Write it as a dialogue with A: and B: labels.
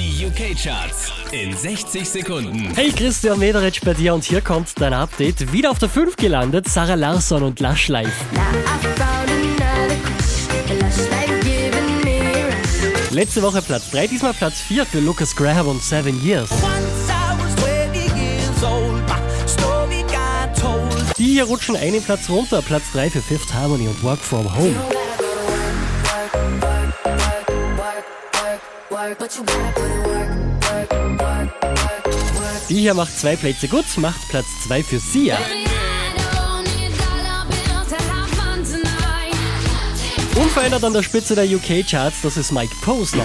A: Die UK-Charts in 60 Sekunden.
B: Hey, Christian Mederitsch bei dir und hier kommt dein Update. Wieder auf der 5 gelandet, Sarah Larsson und Lush Life. Letzte Woche Platz 3, diesmal Platz 4 für Lucas Graham und Seven Years. Die hier rutschen einen Platz runter, Platz 3 für Fifth Harmony und Work From Home. Die hier macht zwei Plätze gut, macht Platz 2 für Sia. Unverändert an der Spitze der UK-Charts, das ist Mike Posner.